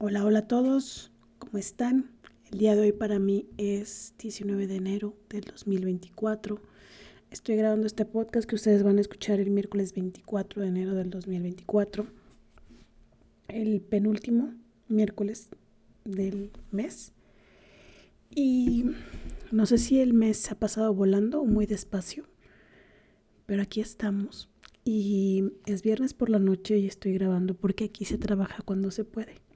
Hola, hola a todos, ¿cómo están? El día de hoy para mí es 19 de enero del 2024. Estoy grabando este podcast que ustedes van a escuchar el miércoles 24 de enero del 2024, el penúltimo miércoles del mes. Y no sé si el mes ha pasado volando o muy despacio, pero aquí estamos. Y es viernes por la noche y estoy grabando porque aquí se trabaja cuando se puede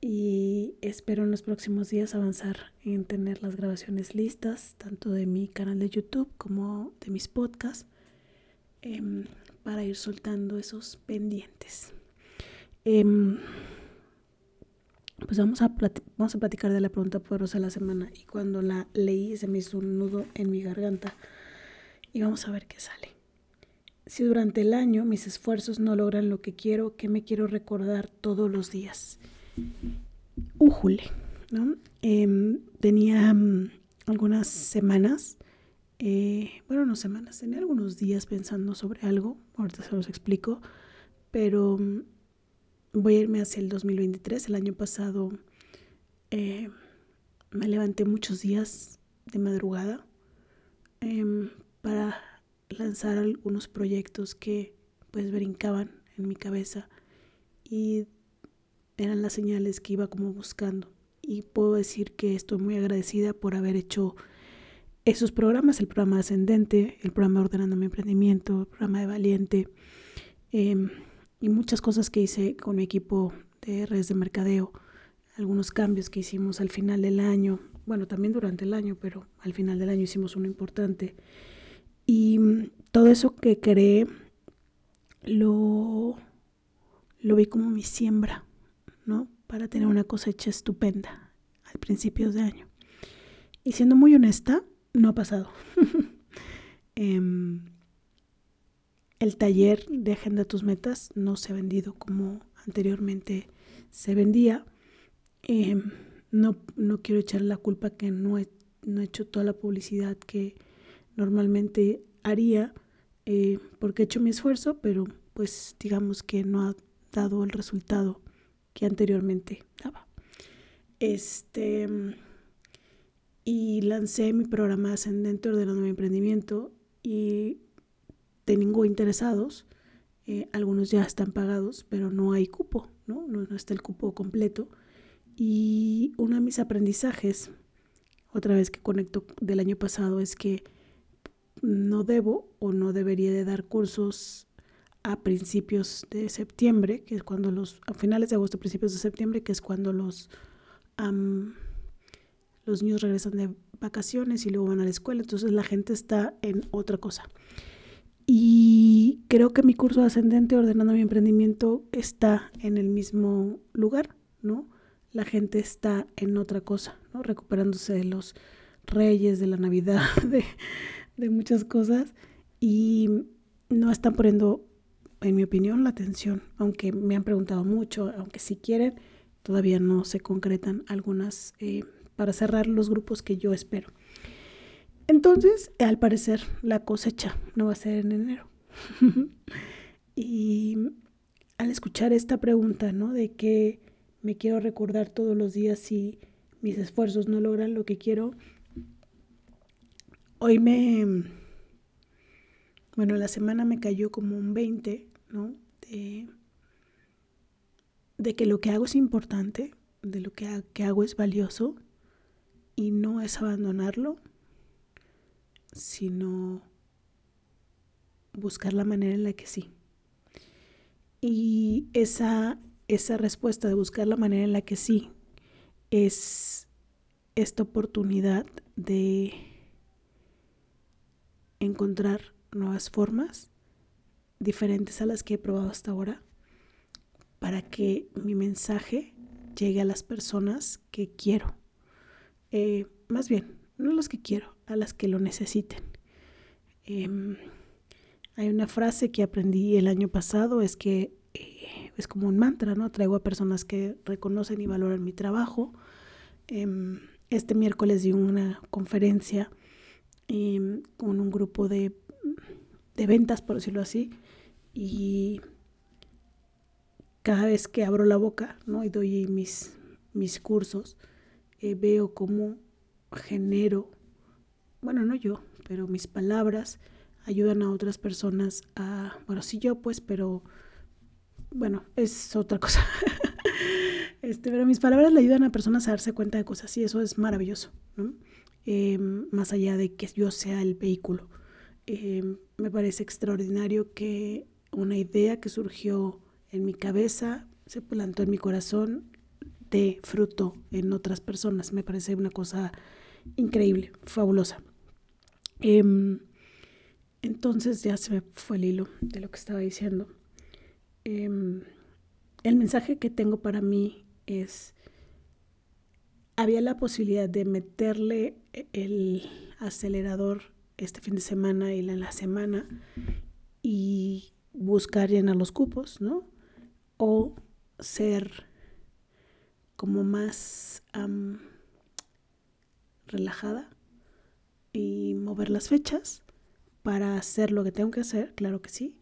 y espero en los próximos días avanzar en tener las grabaciones listas, tanto de mi canal de YouTube como de mis podcasts, em, para ir soltando esos pendientes. Em, pues vamos a, vamos a platicar de la pregunta poderosa de la semana y cuando la leí se me hizo un nudo en mi garganta y vamos a ver qué sale. Si durante el año mis esfuerzos no logran lo que quiero, ¿qué me quiero recordar todos los días? Újule, ¿no? Em, tenía mm, algunas semanas, eh, bueno, no semanas, tenía algunos días pensando sobre algo, ahorita se los explico, pero mm, voy a irme hacia el 2023. El año pasado eh, me levanté muchos días de madrugada em, para lanzar algunos proyectos que pues brincaban en mi cabeza y eran las señales que iba como buscando. Y puedo decir que estoy muy agradecida por haber hecho esos programas, el programa Ascendente, el programa Ordenando mi Emprendimiento, el programa de Valiente em, y muchas cosas que hice con mi equipo de redes de mercadeo, algunos cambios que hicimos al final del año, bueno, también durante el año, pero al final del año hicimos uno importante. Y todo eso que creé lo, lo vi como mi siembra, para tener una cosecha estupenda al principio de año. Y siendo muy honesta, no ha pasado. Em, el taller de Agenda Tus Metas no se ha vendido como anteriormente se vendía. Em, no, no, quiero echar la culpa que no he, no he, hecho toda la publicidad que normalmente haría, eh, porque he hecho mi esfuerzo, pero pues digamos que no ha dado el resultado que anteriormente daba. Este, y lancé mi programa Ascendente Ordenando mi Emprendimiento y tengo interesados. Eh, algunos ya están pagados, pero no hay cupo, ¿no? ¿no? No está el cupo completo. Y uno de mis aprendizajes, otra vez que conecto del año pasado, es que no debo o no debería de dar cursos a principios de septiembre, que es cuando los, a finales de agosto, principios de septiembre, que es cuando los, los niños regresan de vacaciones y luego van a la escuela, entonces la gente está en otra cosa. Y creo que mi curso ascendente ordenando mi emprendimiento está en el mismo lugar, ¿no? La gente está en otra cosa, ¿no? Recuperándose de los reyes, de la Navidad, de, de muchas cosas y no están poniendo en mi opinión, la atención, aunque me han preguntado mucho, aunque si quieren, todavía no se concretan algunas eh, para cerrar los grupos que yo espero. Entonces, al parecer, la cosecha no va a ser en enero. y al escuchar esta pregunta, ¿no? De que me quiero recordar todos los días si mis esfuerzos no logran lo que quiero, hoy me... Bueno, la semana me cayó como un 20 de, que lo que hago es importante, de lo que, que hago es valioso y no es abandonarlo, sino buscar la manera en la que sí. Y esa, esa respuesta de buscar la manera en la que sí es esta oportunidad de encontrar nuevas formas diferentes a las que he probado hasta ahora para que mi mensaje llegue a las personas que quiero. Eh, más bien, no a las que quiero, a las que lo necesiten. Em, hay una frase que aprendí el año pasado, es que eh, es como un mantra, ¿no? Traigo a personas que reconocen y valoran mi trabajo. Em, este miércoles di una conferencia em, con un grupo de, de ventas, por decirlo así, y cada vez que abro la boca ¿no? y doy mis, mis cursos, eh, veo cómo genero, bueno, no yo, pero mis palabras ayudan a otras personas a, bueno, sí yo pues, pero bueno, es otra cosa. este, pero mis palabras le ayudan a personas a darse cuenta de cosas y eso es maravilloso, ¿no? Em, más allá de que yo sea el vehículo. Em, me parece extraordinario que una idea que surgió en mi cabeza se plantó en mi corazón de fruto en otras personas. Me parece una cosa increíble, fabulosa. Em, entonces ya se me fue el hilo de lo que estaba diciendo. Em, el mensaje que tengo para mí es, había la posibilidad de meterle el acelerador este fin de semana y en la semana y buscar llenar los cupos, ¿no? O ser como más relajada y mover las fechas para hacer lo que tengo que hacer, claro que sí.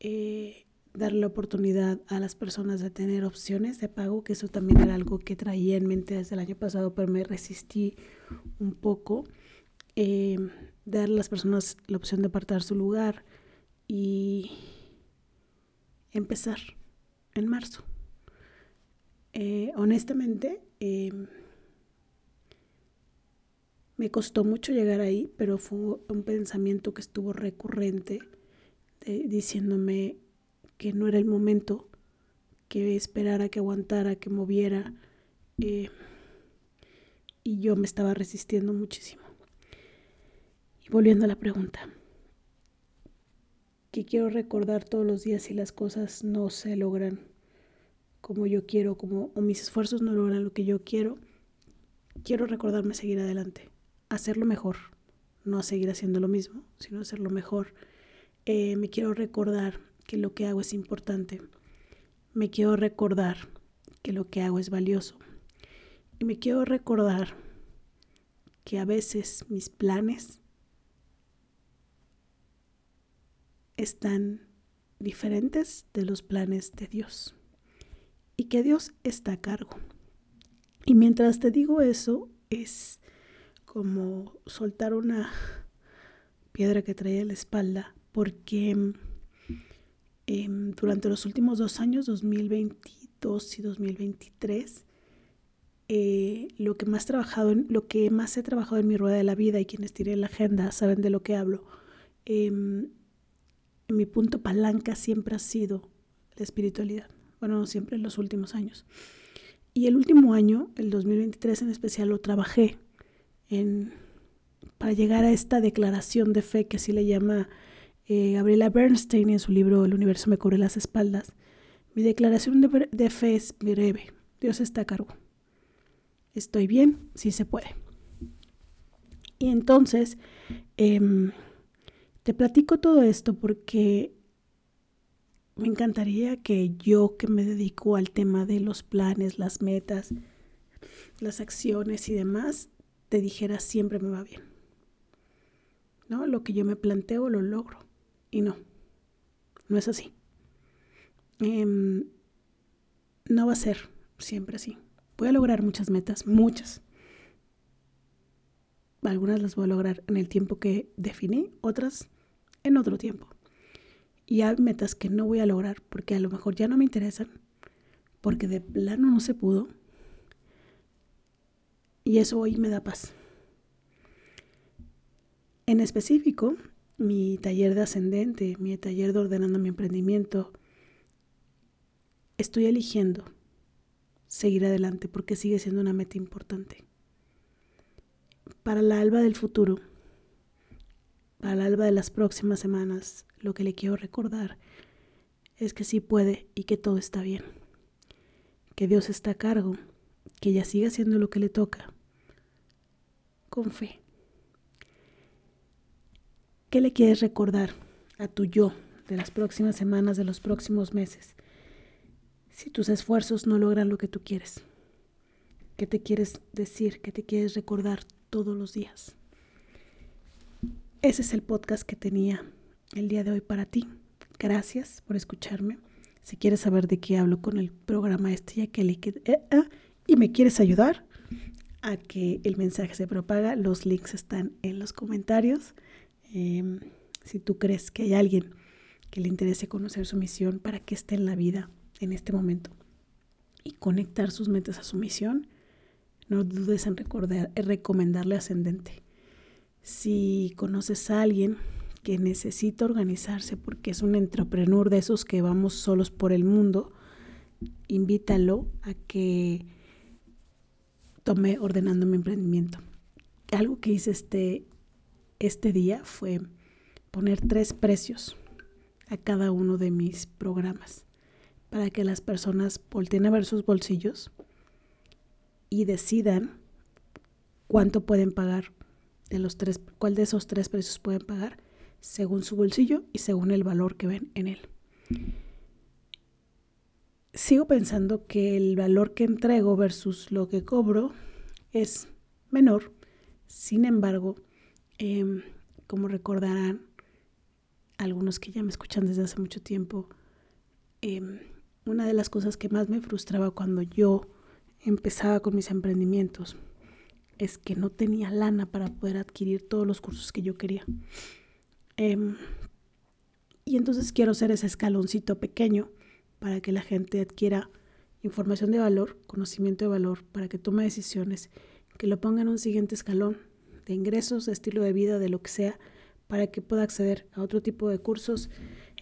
Eh, darle oportunidad a las personas de tener opciones de pago, que eso también era algo que traía en mente desde el año pasado, pero me resistí un poco. Eh, dar a las personas la opción de apartar su lugar y empezar en marzo. Eh, honestamente, em, me costó mucho llegar ahí, pero fue un pensamiento que estuvo recurrente diciéndome que no era el momento, que esperara, que aguantara, que moviera. Eh, y yo me estaba resistiendo muchísimo. Y volviendo a la pregunta, que quiero recordar todos los días si las cosas no se logran como yo quiero, como o mis esfuerzos no logran lo que yo quiero, quiero recordarme seguir adelante, hacerlo mejor, no seguir haciendo lo mismo, sino hacerlo mejor. Eh, me quiero recordar que lo que hago es importante. Me quiero recordar que lo que hago es valioso. Y me quiero recordar que a veces mis planes están diferentes de los planes de Dios y que Dios está a cargo. Y mientras te digo eso, es como soltar una piedra que traía en la espalda, porque em, durante los últimos dos años, 2022 y 2023, eh, lo que más trabajado en, lo que más he trabajado en mi rueda de la vida y quienes tienen la agenda saben de lo que hablo. Em, mi punto palanca siempre ha sido la espiritualidad. Bueno, no siempre en los últimos años. Y el último año, el 2023 en especial, lo trabajé para llegar a esta declaración de fe que así le llama eh, Gabriela Bernstein en su libro El universo me cubre las espaldas. Mi declaración de, fe es breve. Dios está a cargo. Estoy bien, si se puede. Y entonces, em, te platico todo esto porque me encantaría que yo que me dedico al tema de los planes, las metas, las acciones y demás, te dijera siempre me va bien. ¿No? Lo que yo me planteo lo logro. Y no, no es así. Em, no va a ser siempre así. Voy a lograr muchas metas, muchas. Algunas las voy a lograr en el tiempo que definí, otras en otro tiempo. Y hay metas que no voy a lograr porque a lo mejor ya no me interesan, porque de plano no se pudo. Y eso hoy me da paz. En específico, mi taller de ascendente, mi taller de ordenando mi emprendimiento, estoy eligiendo seguir adelante porque sigue siendo una meta importante. Para la alba del futuro, para la alba de las próximas semanas, lo que le quiero recordar es que sí puede y que todo está bien, que Dios está a cargo, que ella siga haciendo lo que le toca, con fe. ¿Qué le quieres recordar a tu yo de las próximas semanas, de los próximos meses? Si tus esfuerzos no logran lo que tú quieres, ¿qué te quieres decir? ¿Qué te quieres recordar todos los días? Ese es el podcast que tenía el día de hoy para ti. Gracias por escucharme. Si quieres saber de qué hablo con el programa este ya que eh, ah, y me quieres ayudar a que el mensaje se propaga, los links están en los comentarios. Em, si tú crees que hay alguien que le interese conocer su misión para que esté en la vida en este momento y conectar sus metas a su misión, no dudes en, recordar, en recomendarle ascendente. Si conoces a alguien que necesita organizarse porque es un entrepreneur de esos que vamos solos por el mundo, invítalo a que tome ordenando mi emprendimiento. Algo que hice este, este día fue poner tres precios a cada uno de mis programas para que las personas volteen a ver sus bolsillos y decidan cuánto pueden pagar de los tres, cuál de esos tres precios pueden pagar según su bolsillo y según el valor que ven en él. Sigo pensando que el valor que entrego versus lo que cobro es menor. Sin embargo, em, como recordarán algunos que ya me escuchan desde hace mucho tiempo, em, una de las cosas que más me frustraba cuando yo empezaba con mis emprendimientos es que no tenía lana para poder adquirir todos los cursos que yo quería. Em, y entonces quiero ser ese escaloncito pequeño para que la gente adquiera información de valor, conocimiento de valor, para que tome decisiones, que lo ponga en un siguiente escalón de ingresos, de estilo de vida, de lo que sea, para que pueda acceder a otro tipo de cursos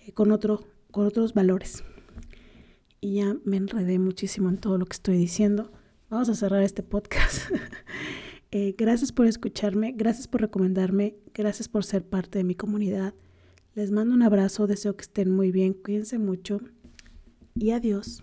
eh, con, otro, con otros valores. Y ya me enredé muchísimo en todo lo que estoy diciendo. Vamos a cerrar este podcast. Eh, gracias por escucharme, gracias por recomendarme, gracias por ser parte de mi comunidad. Les mando un abrazo, deseo que estén muy bien, cuídense mucho y adiós.